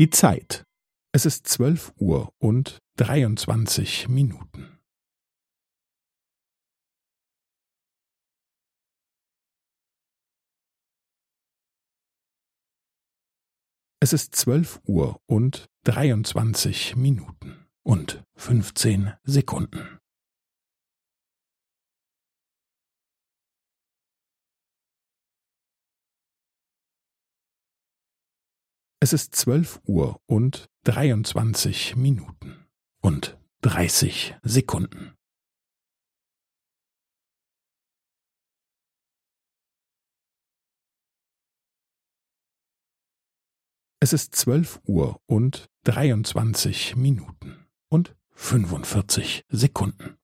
Die Zeit. Es ist zwölf Uhr und dreiundzwanzig Minuten. Es ist zwölf Uhr und dreiundzwanzig Minuten und fünfzehn Sekunden. Es ist zwölf Uhr und dreiundzwanzig Minuten und dreißig Sekunden. Es ist zwölf Uhr und dreiundzwanzig Minuten und fünfundvierzig Sekunden.